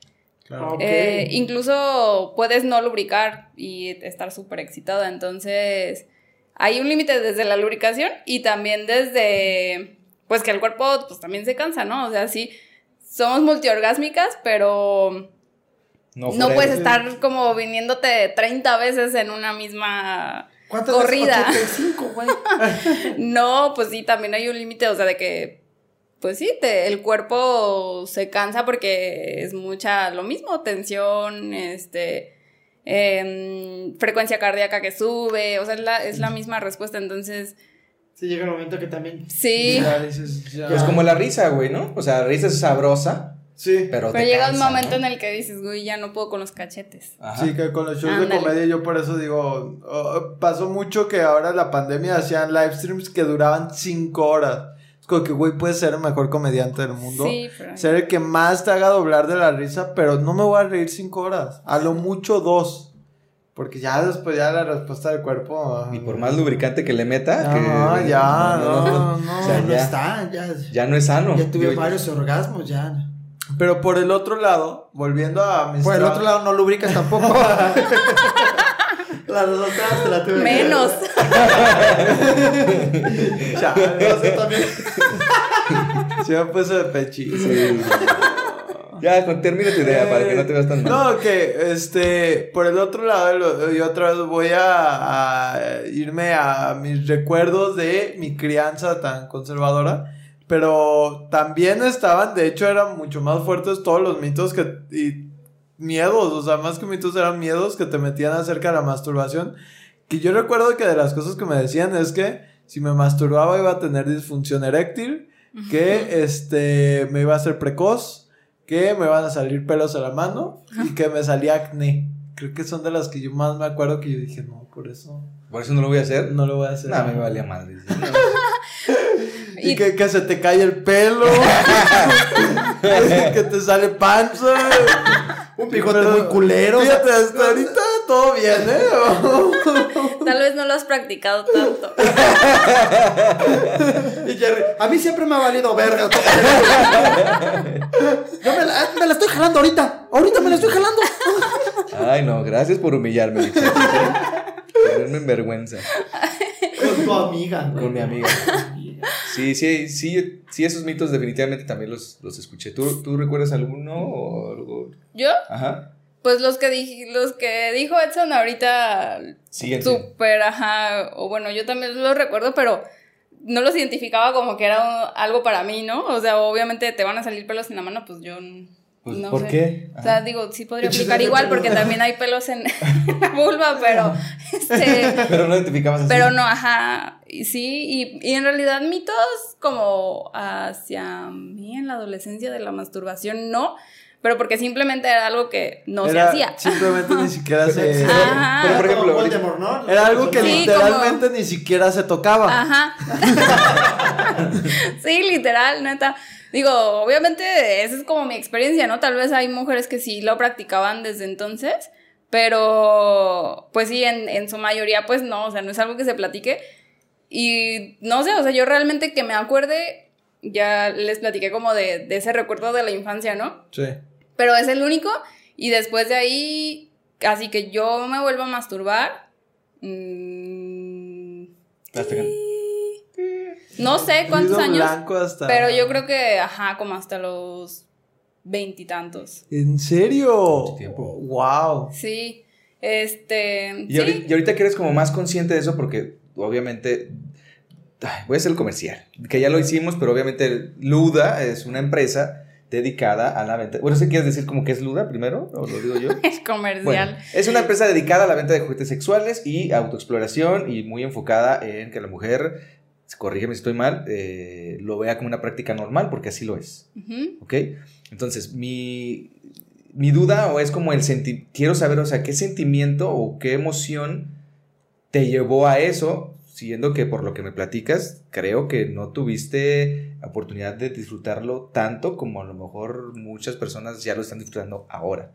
Eh, incluso puedes no lubricar y estar súper excitada. Entonces, hay un límite desde la lubricación y también desde, pues que el cuerpo pues también se cansa, ¿no? O sea, sí, somos multiorgásmicas, pero no, puedes estar como viniéndote 30 veces en una misma ¿Cuántas corrida. veces? 85, güey. No, pues sí, también hay un límite, o sea, de que, pues sí, te- el cuerpo se cansa porque es mucha, lo mismo, tensión, este, em, frecuencia cardíaca que sube, o sea, es la, es la misma respuesta, entonces, Sí, llega el momento que también. sí, Ya dices, ya. Es como la risa, güey, ¿no? O sea, la risa es sabrosa, Sí. pero. pero te llega un momento ¿no? en el que dices, güey, ya no puedo con los cachetes. Ajá. Sí, que con los shows de comedia yo por eso digo, oh, pasó mucho que ahora la pandemia hacían live streams que duraban cinco horas. Como que, güey, puedes ser el mejor comediante del mundo. Sí, pero... Ser el que más te haga doblar de la risa, pero no me voy a reír cinco horas. A lo mucho dos. Porque ya después ya la respuesta del cuerpo. Y por más lubricante que le meta. que- No, ya, no, no. O sea, no ya, está, ya. ya no es sano. Ya tuve Yo- varios orgasmos, ya. Pero por el otro lado, volviendo a mis Por el otro lado no lubricas tampoco. Las otras te la tuve. que- Menos. No sé, también. se me puso de pechito. Sí. Ya, termina tu idea para que no te veas tan mal. No, que este, por el otro lado, lo- yo otra vez voy a, a irme a mis recuerdos de mi crianza tan conservadora. Pero también estaban, de hecho, eran mucho más fuertes todos los mitos que. Y miedos, o sea, más que mitos eran miedos que te metían acerca de la masturbación. Que yo recuerdo que de las cosas que me decían es que si me masturbaba iba a tener disfunción eréctil, que este me iba a hacer precoz, que me van a salir pelos a la mano y que me salía acné. Creo que son de las que yo más me acuerdo que yo dije, no, por eso Por eso no lo voy a hacer. no lo voy a hacer. No, me valía madre. Y, Y- que, que se te cae el pelo, que te sale panza. Un bigote Pero, muy culero. o sea, Fíjate, hasta ahorita todo bien, ¿eh? Tal vez no lo has practicado tanto. y Jerry, a mí siempre me ha valido verga. Yo me la, me la estoy jalando ahorita. Ahorita me la estoy jalando. Ay, no, gracias por humillarme. ¿eh? Ponerme en vergüenza Con tu amiga. con mi amiga. Sí, sí, sí, sí, esos mitos definitivamente también los, los escuché. ¿Tú, ¿Tú recuerdas alguno o algo? ¿Yo? Ajá. Pues los que, dij- los que dijo Edson ahorita, súper, ajá, o bueno, yo también los recuerdo, pero no los identificaba como que era algo para mí, ¿no? O sea, obviamente te van a salir pelos en la mano, pues yo Pues, no ¿Por sé. qué? O sea, digo, sí podría aplicar igual porque también hay pelos en la vulva, pero este Pero no identificabas así. pero no, ajá, sí, y, y en realidad mitos como hacia mí en la adolescencia de la masturbación, no, pero porque simplemente era algo que no Era- se hacía. Simplemente ni siquiera se. Ajá. Pero, por ejemplo, Voldemort, ¿no? Era algo que Sí, literalmente ni siquiera se tocaba. Ajá. sí, literal, neta. Digo, obviamente esa es como mi experiencia, ¿no? Tal vez hay mujeres que sí lo practicaban desde entonces, pero pues sí, en, en su mayoría pues no, o sea, no es algo que se platique. Y no sé, o sea, yo realmente que me acuerde, ya les platiqué como de, de ese recuerdo de la infancia, ¿no? Sí. Pero es el único. Y después de ahí, así que yo me vuelvo a masturbar. mm, Hasta que- no sé cuántos años, blanco hasta- pero yo creo que, ajá, como hasta los veintitantos. ¿En serio? Mucho tiempo. Wow. Sí, este, Y, ahorita, sí, y ahorita que eres como más consciente de eso, porque obviamente. voy a hacer el comercial. Que ya lo hicimos, pero obviamente Luda es una empresa dedicada a la venta. Bueno, ¿sí quieres decir como que es Luda primero? ¿O lo digo yo? es comercial. Bueno, es una empresa dedicada a la venta de juguetes sexuales y autoexploración y muy enfocada en que la mujer, corrígeme si estoy mal, eh, lo vea como una práctica normal, porque así lo es. Ujú. ¿Ok? Entonces, mi, mi duda o es como el senti quiero saber, o sea, qué sentimiento o qué emoción te llevó a eso, siendo que por lo que me platicas, creo que no tuviste oportunidad de disfrutarlo tanto como a lo mejor muchas personas ya lo están disfrutando ahora.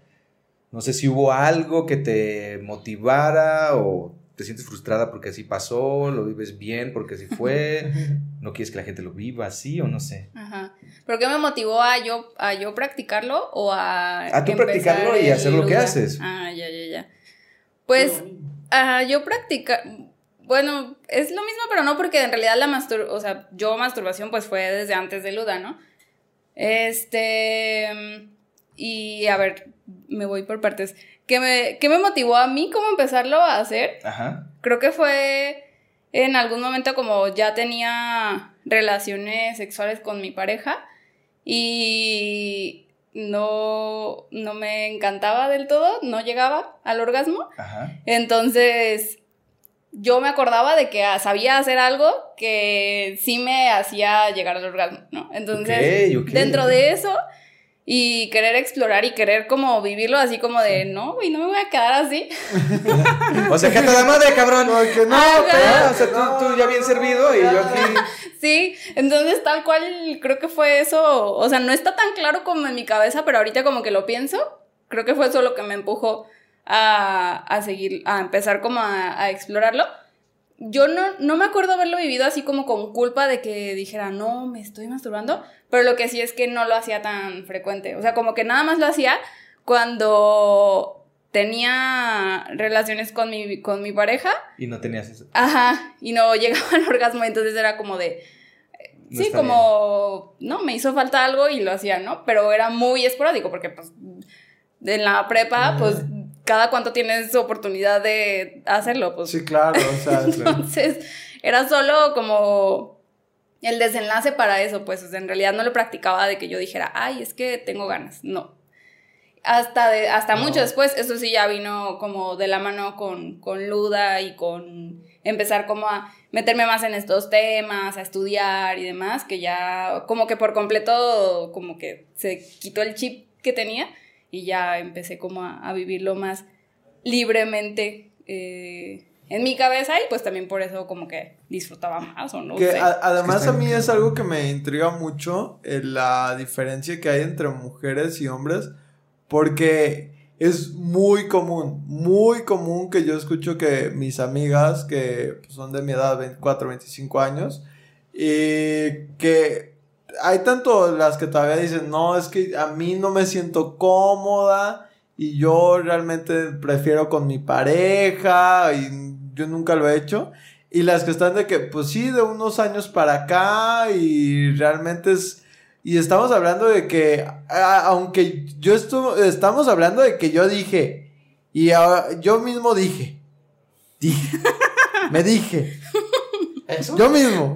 No sé si hubo algo que te motivara o te sientes frustrada porque así pasó, lo vives bien porque así fue, no quieres que la gente lo viva así o no sé. Ajá. ¿Pero qué me motivó a yo, a yo practicarlo o a... A tú practicarlo y hacer lo que haces. Ah, ya, ya, ya. Pues ah, yo practica... Bueno, es lo mismo, pero no porque en realidad la mastur... O sea, yo masturbación pues fue desde antes de Luda, ¿no? Este. Y a ver, me voy por partes. ¿Qué me, qué me motivó a mí cómo empezarlo a hacer? Ajá. Creo que fue en algún momento como ya tenía relaciones sexuales con mi pareja y no, no me encantaba del todo, no llegaba al orgasmo. Ajá. Entonces, yo me acordaba de que ah, sabía hacer algo que sí me hacía llegar al orgasmo, ¿no? Entonces, dentro de eso y querer explorar y querer como vivirlo así como de, no, güey, no me voy a quedar así. O sea, que a toda madre, cabrón. No. Ah, o sea, tú, tú ya bien servido y yo aquí. Sí, entonces tal cual creo que fue eso, o sea, no está tan claro como en mi cabeza, pero ahorita como que lo pienso, creo que fue eso lo que me empujó a, a seguir, a empezar como a, explorarlo. Yo no, no me acuerdo haberlo vivido así como con culpa de que dijera, no, me estoy masturbando, pero lo que sí es que no lo hacía tan frecuente, o sea, como que nada más lo hacía cuando tenía relaciones con mi, con mi pareja Y no tenías eso. Ajá, y no llegaba al orgasmo, entonces era como de... No sí, como, no, me hizo falta algo y lo hacía, ¿no? Pero era muy esporádico porque pues en la prepa, pues cada cuánto tienes oportunidad de hacerlo, pues. Sí, claro, o sea, Entonces, era solo como el desenlace para eso, pues, o sea, en realidad no lo practicaba de que yo dijera, ay, es que tengo ganas, no. Hasta, de, hasta mucho después, eso sí ya vino como de la mano con, con Luda y con empezar como a meterme más en estos temas, a estudiar y demás, que ya como que por completo como que se quitó el chip que tenía y ya empecé como a, a vivirlo más libremente eh, en mi cabeza y pues también por eso como que disfrutaba más o no Que sé. a- además a mí es algo que me intriga mucho eh, la diferencia que hay entre mujeres y hombres porque es muy común, muy común que yo escucho que mis amigas que pues, son de mi edad, 24, 25 años, y que hay tanto las que todavía dicen, no, es que a mí no me siento cómoda y yo realmente prefiero con mi pareja y yo nunca lo he hecho. Y las que están de que, pues sí, de unos años para acá y realmente es... Y estamos hablando de que, a- aunque yo estuvo, estamos hablando de que yo dije, y yo mismo dije, dije, me dije, ¿Eso? yo mismo,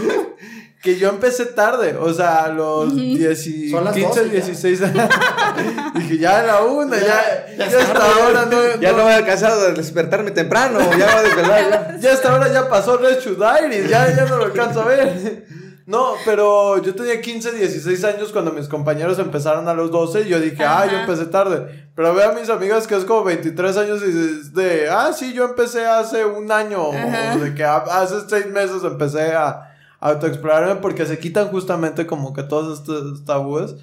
que yo empecé tarde, o sea, a los 10 y- Son las 15, 12 ya. 16 años. dije, ya era una, ya, Ya- ya, ya es hasta tarde. ahora no, Ya no- no me he alcanzado de despertarme temprano, ya va a desvelar. ya. ya hasta ahora ya pasó Red Shoe Diaries, ya, ya no lo alcanzo a ver. No, pero yo tenía 15, 16 años cuando mis compañeros empezaron a los 12 y yo dije, ah, yo empecé tarde. Pero veo a mis amigas que es como 23 años y de, ah, sí, yo empecé hace un año, Ajá. o de que ha- hace seis meses empecé a autoexplorarme porque se quitan justamente como que todos estos tabúes.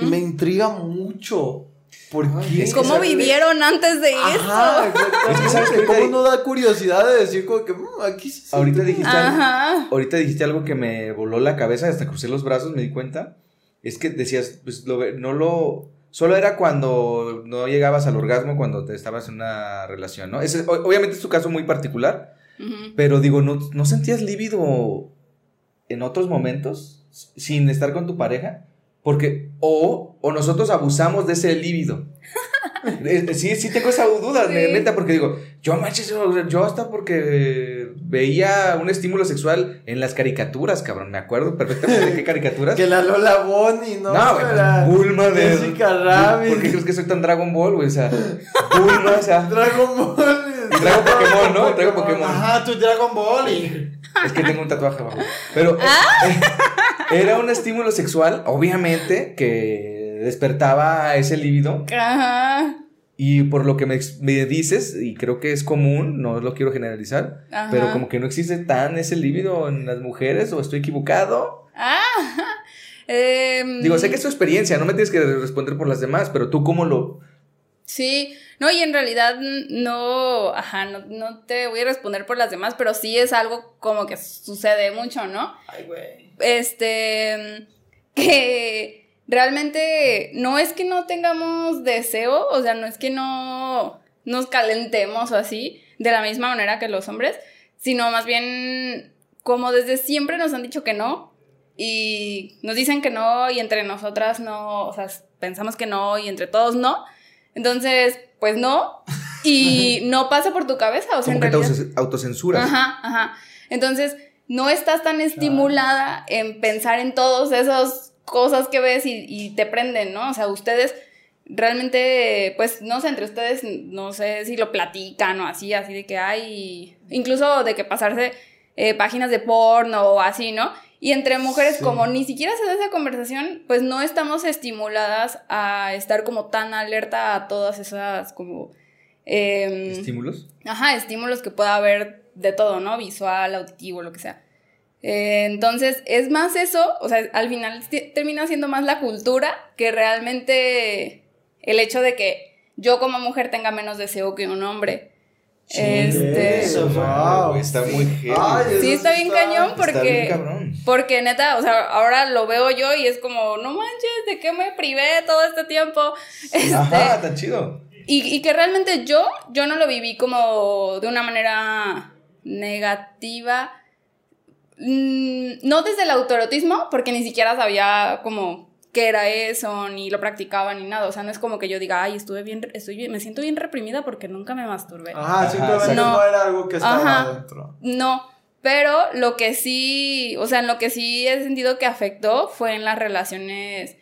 Y me intriga mucho. ¿Por qué? ¿Cómo vivieron antes de Ajá, eso? exactamente. Es que, ¿sabes qué? ¿Cómo no da curiosidad de decir como que "Mm, aquí se Ahorita dijiste, algo, ahorita dijiste algo que me voló la cabeza, hasta crucé los brazos, me di cuenta. Es que decías, pues lo, no lo. Solo era cuando no llegabas al orgasmo cuando te estabas en una relación, ¿no? Ese, obviamente es tu caso muy particular, pero digo, ¿no, ¿no sentías lívido en otros momentos sin estar con tu pareja? Porque, o, o nosotros abusamos de ese líbido. Eh, Sí, sí tengo esa duda, Sí. neta, porque digo, yo manches, yo, yo hasta porque veía un estímulo sexual en las caricaturas, cabrón, me acuerdo perfectamente de qué caricaturas. Que la Lola Bonnie, ¿no? No, güey, La Bulma de... Jessica Rabbit. ¿Por qué crees que soy tan Dragon Ball, güey? O sea, Bulma, o sea, Dragon Ball. Y traigo Pokémon, ¿no? Traigo Pokémon. Ajá, tu Dragon Ball y... es que tengo un tatuaje abajo. Pero Ah. eh, era un estímulo sexual, obviamente, que despertaba ese líbido. Ajá. Y por lo que me, me dices, y creo que es común, no lo quiero generalizar, Ajá. pero como que no existe tan ese líbido en las mujeres, o estoy equivocado. Ah. Digo, sé que es tu experiencia, no me tienes que responder por las demás, pero tú cómo lo... Sí, no, y en realidad no, ajá, no, no te voy a responder por las demás, pero sí es algo como que sucede mucho, ¿no? Ay, güey. Este, que realmente no es que no tengamos deseo, o sea, no es que no nos calentemos o así, de la misma manera que los hombres, sino más bien como desde siempre nos han dicho que no, y nos dicen que no y entre nosotras no, o sea, pensamos que no y entre todos no. Entonces, pues no. Y no pasa por tu cabeza, o sea, en que te realidad... autos- autocensuras. Ajá, ajá. Entonces, no estás tan estimulada en pensar en todas esas cosas que ves y, y te prenden, ¿no? O sea, ustedes realmente, pues, no sé, entre ustedes, no sé si lo platican o así, así de que hay, incluso de que pasarse eh, páginas de porno o así, ¿no? Y entre mujeres, como ni siquiera se da esa conversación, pues no estamos estimuladas a estar como tan alerta a todas esas como... em, ¿Estímulos? Ajá, estímulos que pueda haber de todo, ¿no? Visual, auditivo, lo que sea. Eh, entonces, es más eso, o sea, al final termina siendo más la cultura que realmente el hecho de que yo como mujer tenga menos deseo que un hombre. este, Eso, wow. Está muy. Ay, sí, está bien cañón Está bien porque, porque neta, o sea, ahora lo veo yo y es como, no manches, ¿de qué me privé todo este tiempo? Este, Ajá, tan chido. y, y que realmente yo, yo no lo viví como de una manera negativa. Mm, no desde el autoerotismo, porque ni siquiera sabía como qué era eso, ni lo practicaba, ni nada. O sea, no es como que yo diga, ay, estuve bien, estoy bien, me siento bien reprimida porque nunca me masturbé. Ajá, Ajá, simplemente no. no. era algo que estaba Ajá. adentro. No, pero lo que sí, o sea, en lo que sí he sentido que afectó fue en las relaciones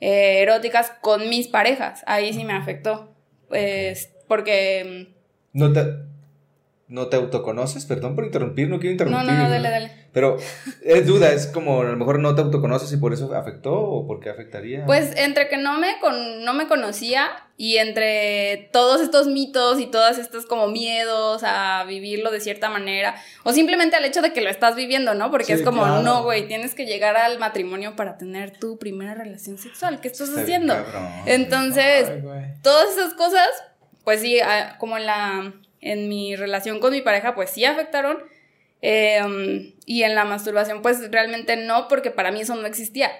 eh, eróticas con mis parejas. Ahí sí me afectó. Pues, porque... ¿No te, ¿No te autoconoces? Perdón por interrumpir, no quiero No, interrumpir. no, no, dale, dale. Pero es duda, es como a lo mejor no te autoconoces y por eso afectó o por qué afectaría. Pues entre que no me, con, no me conocía y entre todos estos mitos y todas estas como miedos a vivirlo de cierta manera, o simplemente al hecho de que lo estás viviendo, ¿no? Porque Sí, es como, claro. no, güey, tienes que llegar al matrimonio para tener tu primera relación sexual. ¿Qué estás Está haciendo? cabrón. Entonces, Ay, todas esas cosas, pues sí, ah, como en la en mi relación con mi pareja, pues sí afectaron. eh, um, y en la masturbación, pues realmente no, porque para mí eso no existía.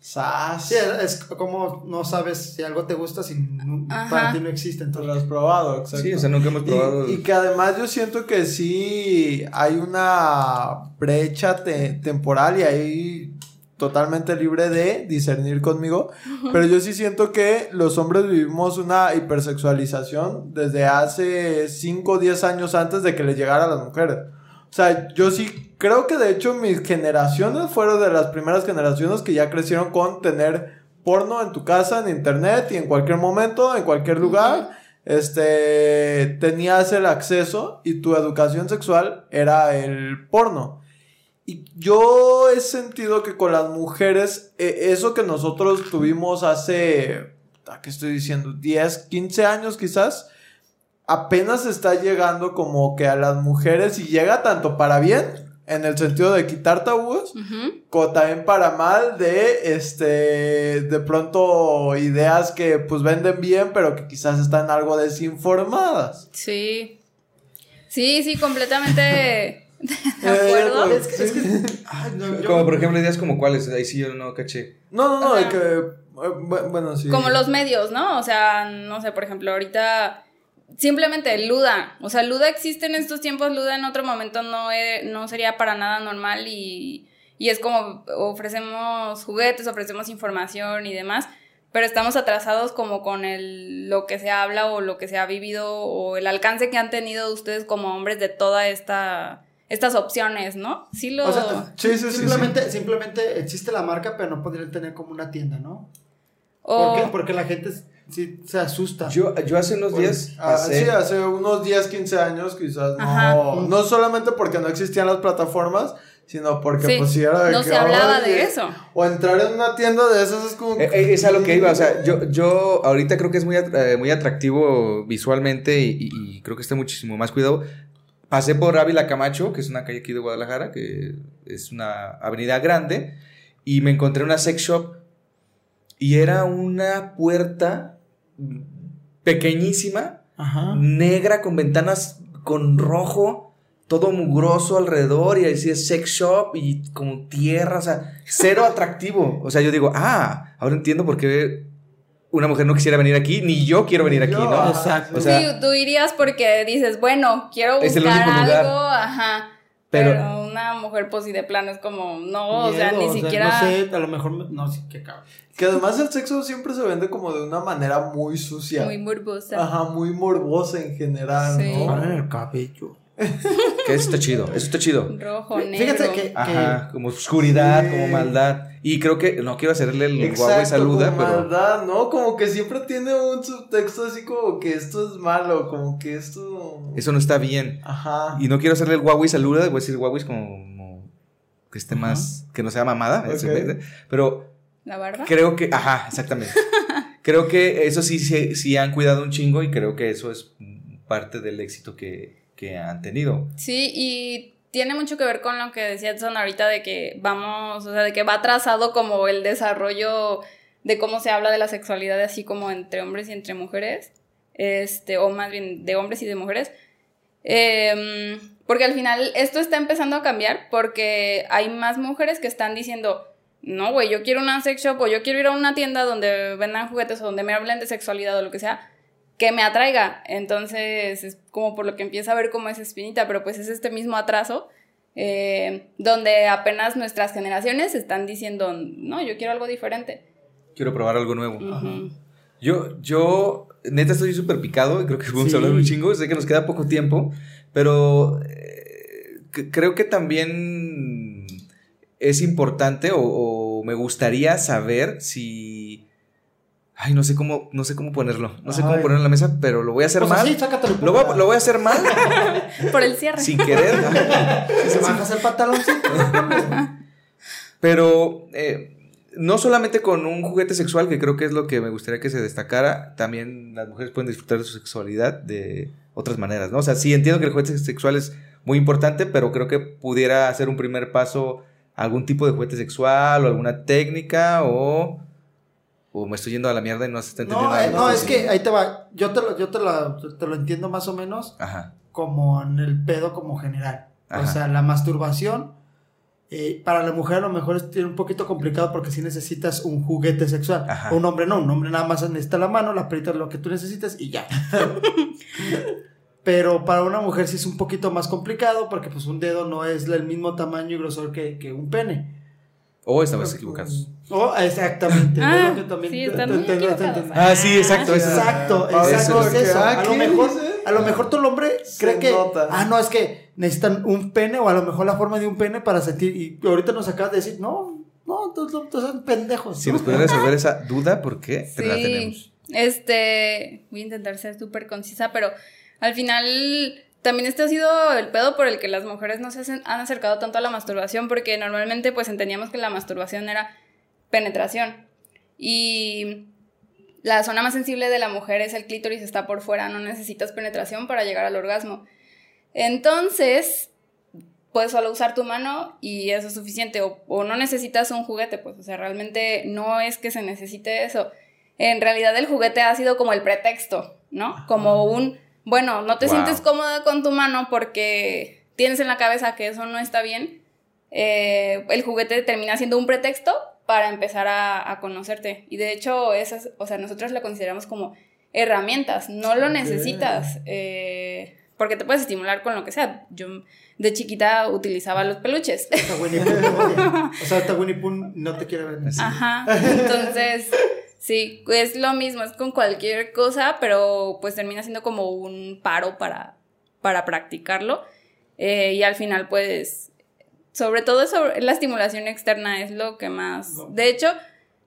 Sas. Sí, es como no sabes si algo te gusta si no- Ajá. para ti no existe. Entonces, lo has probado, exacto. Sí, o sea, nunca hemos probado. Y, y que además yo siento que sí hay una brecha te- temporal y ahí totalmente libre de discernir conmigo, pero yo sí siento que los hombres vivimos una hipersexualización desde hace 5 o 10 años antes de que le llegara a las mujeres. O sea, yo sí creo que de hecho mis generaciones fueron de las primeras generaciones que ya crecieron con tener porno en tu casa, en internet y en cualquier momento, en cualquier lugar. Este, tenías el acceso y tu educación sexual era el porno. Y yo he sentido que con las mujeres, eh, eso que nosotros tuvimos hace, ¿a ¿qué estoy diciendo? 10, 15 años quizás, apenas está llegando como que a las mujeres y llega tanto para bien, en el sentido de quitar tabúes, Ujú. como también para mal de, este, de pronto ideas que pues venden bien, pero que quizás están algo desinformadas. Sí. Sí, sí, completamente de Eh, acuerdo. es que, es que- ay, no, yo- Como por ejemplo ideas como cuáles, ahí sí yo no caché. No, no, no, sea, que, eh, bu- bueno, sí. Como los medios, ¿no? O sea, no sé, por ejemplo, ahorita simplemente Luda. O sea, Luda existe en estos tiempos, Luda en otro momento no, e- no sería para nada normal y, y es como ofrecemos juguetes, ofrecemos información y demás, pero estamos atrasados como con el, lo que se habla o lo que se ha vivido o el alcance que han tenido ustedes como hombres de toda esta estas opciones, ¿no? Sí lo o sea, Sí, sí, sí, simplemente, simplemente existe la marca, pero no podrían tener como una tienda, ¿no? o- ¿Por qué? Porque la gente sí se asusta. Yo, yo hace unos días Ah, pasé- sí, hace unos 10, 15 años quizás Ajá. no, no solamente porque no existían las plataformas, sino porque Sí, pues era de no que, se hablaba de eso. O entrar en una tienda de esas es como... Eh, eh, es a lo que iba, o sea, yo, yo ahorita creo que es muy, eh, muy atractivo visualmente y, y- y creo que está muchísimo más cuidado. Pasé por Ávila Camacho, que es una calle aquí de Guadalajara, que es una avenida grande, y me encontré una sex shop y era una puerta pequeñísima, Ajá. negra, con ventanas con rojo, todo mugroso alrededor, y ahí sí es sex shop y como tierra, o sea, cero atractivo. O sea, yo digo, ah, ahora entiendo por qué una mujer no quisiera venir aquí, ni yo quiero venir aquí, ¿no? exacto. O sea, sí, tú irías porque dices, bueno, quiero Es el buscar único lugar. algo, ajá. Pero, Pero, una mujer, pues, y de plano es como, no, o sea, ni siquiera. no sé, a lo mejor. me- No, sí, qué cabrón. Que además el sexo siempre se vende como de una manera muy sucia. Muy morbosa. Ajá, muy morbosa en general, Sí. ¿no? En el cabello. Que eso está chido, eso está chido. Rojo, negro. Fíjate que. Ajá, como oscuridad, Sí. como maldad. Y creo que no quiero hacerle el Exacto, Huawei saluda, como pero maldad, ¿no? Como que siempre tiene un subtexto así como que esto es malo, como que esto... eso no está bien. Ajá. Y no quiero hacerle el Huawei saluda, voy a decir Huawei como, como que esté más, que no sea mamada, pero La barba. creo que, ajá, exactamente. creo que eso sí, sí, sí han cuidado un chingo y creo que eso es parte del éxito que, que han tenido. Sí, y tiene mucho que ver con lo que decía Edson ahorita de que vamos, o sea, de que va trazado como el desarrollo de cómo se habla de la sexualidad así como entre hombres y entre mujeres, este, o más bien de hombres y de mujeres. Em, porque al final esto está empezando a cambiar porque hay más mujeres que están diciendo, no, güey, yo quiero una sex shop o yo quiero ir a una tienda donde vendan juguetes o donde me hablen de sexualidad o lo que sea, que me atraiga. Entonces es como por lo que empieza a ver como esa espinita, pero pues es este mismo atraso eh, donde apenas nuestras generaciones están diciendo, no, yo quiero algo diferente. Quiero probar algo nuevo. Yo, yo, neta, estoy súper picado y creo que vamos Sí. a hablar un chingo. Sé que nos queda poco tiempo, pero eh, creo que también es importante o, o me gustaría saber si. Ay, no sé cómo, no sé cómo ponerlo. No sé cómo ponerlo en la mesa, pero lo voy a hacer Pues mal. así, lo, voy a, lo voy a hacer mal Por el cierre. sin querer. Se bajas el pantaloncito. Pero eh, no solamente con un juguete sexual, que creo que es lo que me gustaría que se destacara, también las mujeres pueden disfrutar de su sexualidad de otras maneras, ¿no? O sea, sí entiendo que el juguete sexual es muy importante, pero creo que pudiera ser un primer paso algún tipo de juguete sexual o alguna técnica o... O me estoy yendo a la mierda y no se está entendiendo No, nada eh, no, lo es que ahí te va. Yo te lo, yo te lo, te lo entiendo más o menos. Ajá. como en el pedo como general. O Ajá. sea, la masturbación eh, para la mujer a lo mejor es un poquito complicado porque si necesitas un juguete sexual. Ajá. Un hombre no, un hombre nada más necesita la mano, la aprietas lo que tú necesitas y ya. Pero para una mujer sí es un poquito más complicado porque pues un dedo no es el mismo tamaño y grosor que, que un pene. O estabas equivocados. Oh, exactamente. Ah, también sí, están te- muy te- te- equivocados. te- Ah, sí, exacto. Exacto, Ah, exacto, es eso. A lo ¿qué mejor, a lo mejor todo el hombre Se cree que, nota. ah, no, es que necesitan un pene o a lo mejor la forma de un pene para sentir, y ahorita nos acabas de decir, no, no, todos todos son pendejos. Si ¿no? nos pueden resolver esa duda, ¿por qué? Pero la tenemos. Sí, este, voy a intentar ser súper concisa, pero al final también este ha sido el pedo por el que las mujeres no se han acercado tanto a la masturbación, porque normalmente pues entendíamos que la masturbación era penetración y la zona más sensible de la mujer es el clítoris, está por fuera, no necesitas penetración para llegar al orgasmo. Entonces, puedes solo usar tu mano y eso es suficiente. O, o no necesitas un juguete, pues, o sea, realmente no es que se necesite eso. En realidad el juguete ha sido como el pretexto, ¿no? Como un, bueno, no te Wow. sientes cómoda con tu mano porque tienes en la cabeza que eso no está bien. Eh, el juguete termina siendo un pretexto para empezar a, a conocerte. Y de hecho, esas, o sea, nosotros lo consideramos como herramientas, no lo necesitas. eh, porque te puedes estimular con lo que sea. Yo de chiquita utilizaba los peluches. Está Winnie Pooh, ¿no? O sea, ahorita Winnie Pooh no te quiere ver. Ajá. Entonces, sí, es lo mismo, es con cualquier cosa, pero pues termina siendo como un paro para, para practicarlo. Eh, y al final, pues, sobre todo sobre la estimulación externa es lo que más. De hecho,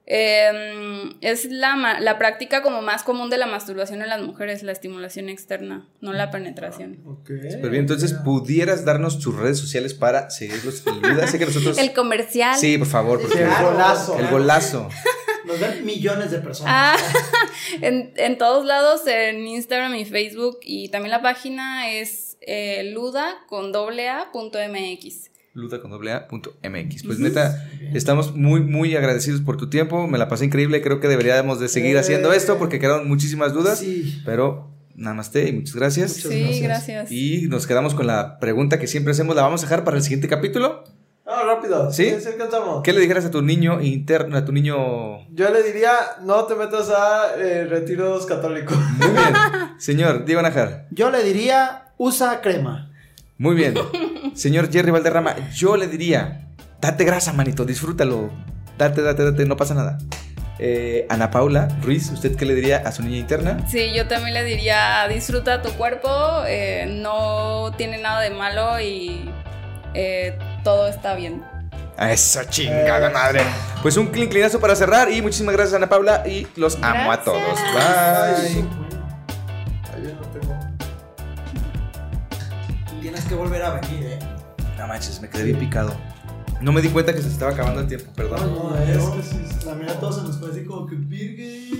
eh, es la, ma- la práctica como más común de la masturbación en las mujeres, la estimulación externa, no la penetración. Ok. Súper bien, entonces, ¿pudieras darnos tus redes sociales para seguirlos que nosotros... El comercial. Sí, por favor, porque... el golazo. El golazo. Nos ven millones de personas. Ah, en, en todos lados, en Instagram y Facebook. Y también la página es eh, luda con doble a punto mx. Luda con doble A punto MX. Pues neta, estamos muy, muy agradecidos por tu tiempo. Me la pasé increíble. Creo que deberíamos de seguir Eh. haciendo esto porque quedaron muchísimas dudas. Sí. Pero namaste y muchas gracias. Muchas Sí, gracias. gracias. Y nos quedamos con la pregunta que siempre hacemos. La vamos a dejar para el siguiente capítulo. Ah, rápido. ¿Sí? ¿Qué le dijeras a tu niño interno, a tu niño... Yo le diría, no te metas a eh, retiros católicos. Muy bien. Señor Diego Najar. Yo le diría, usa crema. Muy bien. Señor Jerry Valderrama, yo le diría, date grasa, manito, disfrútalo. Date, date, date, no pasa nada. Eh, Ana Paula Ruiz, ¿usted qué le diría a su niña interna? Sí, yo también le diría, disfruta tu cuerpo, eh, no tiene nada de malo y eh, todo está bien. Eso, chingada madre. Pues un clinclinazo para cerrar y muchísimas gracias Ana Paula y los amo a todos. Bye. Que volver a venir, eh. No manches, me quedé bien picado. No me di cuenta que se estaba acabando el tiempo, perdón. No, es que sí, la mira todo se nos fue así como que virgen.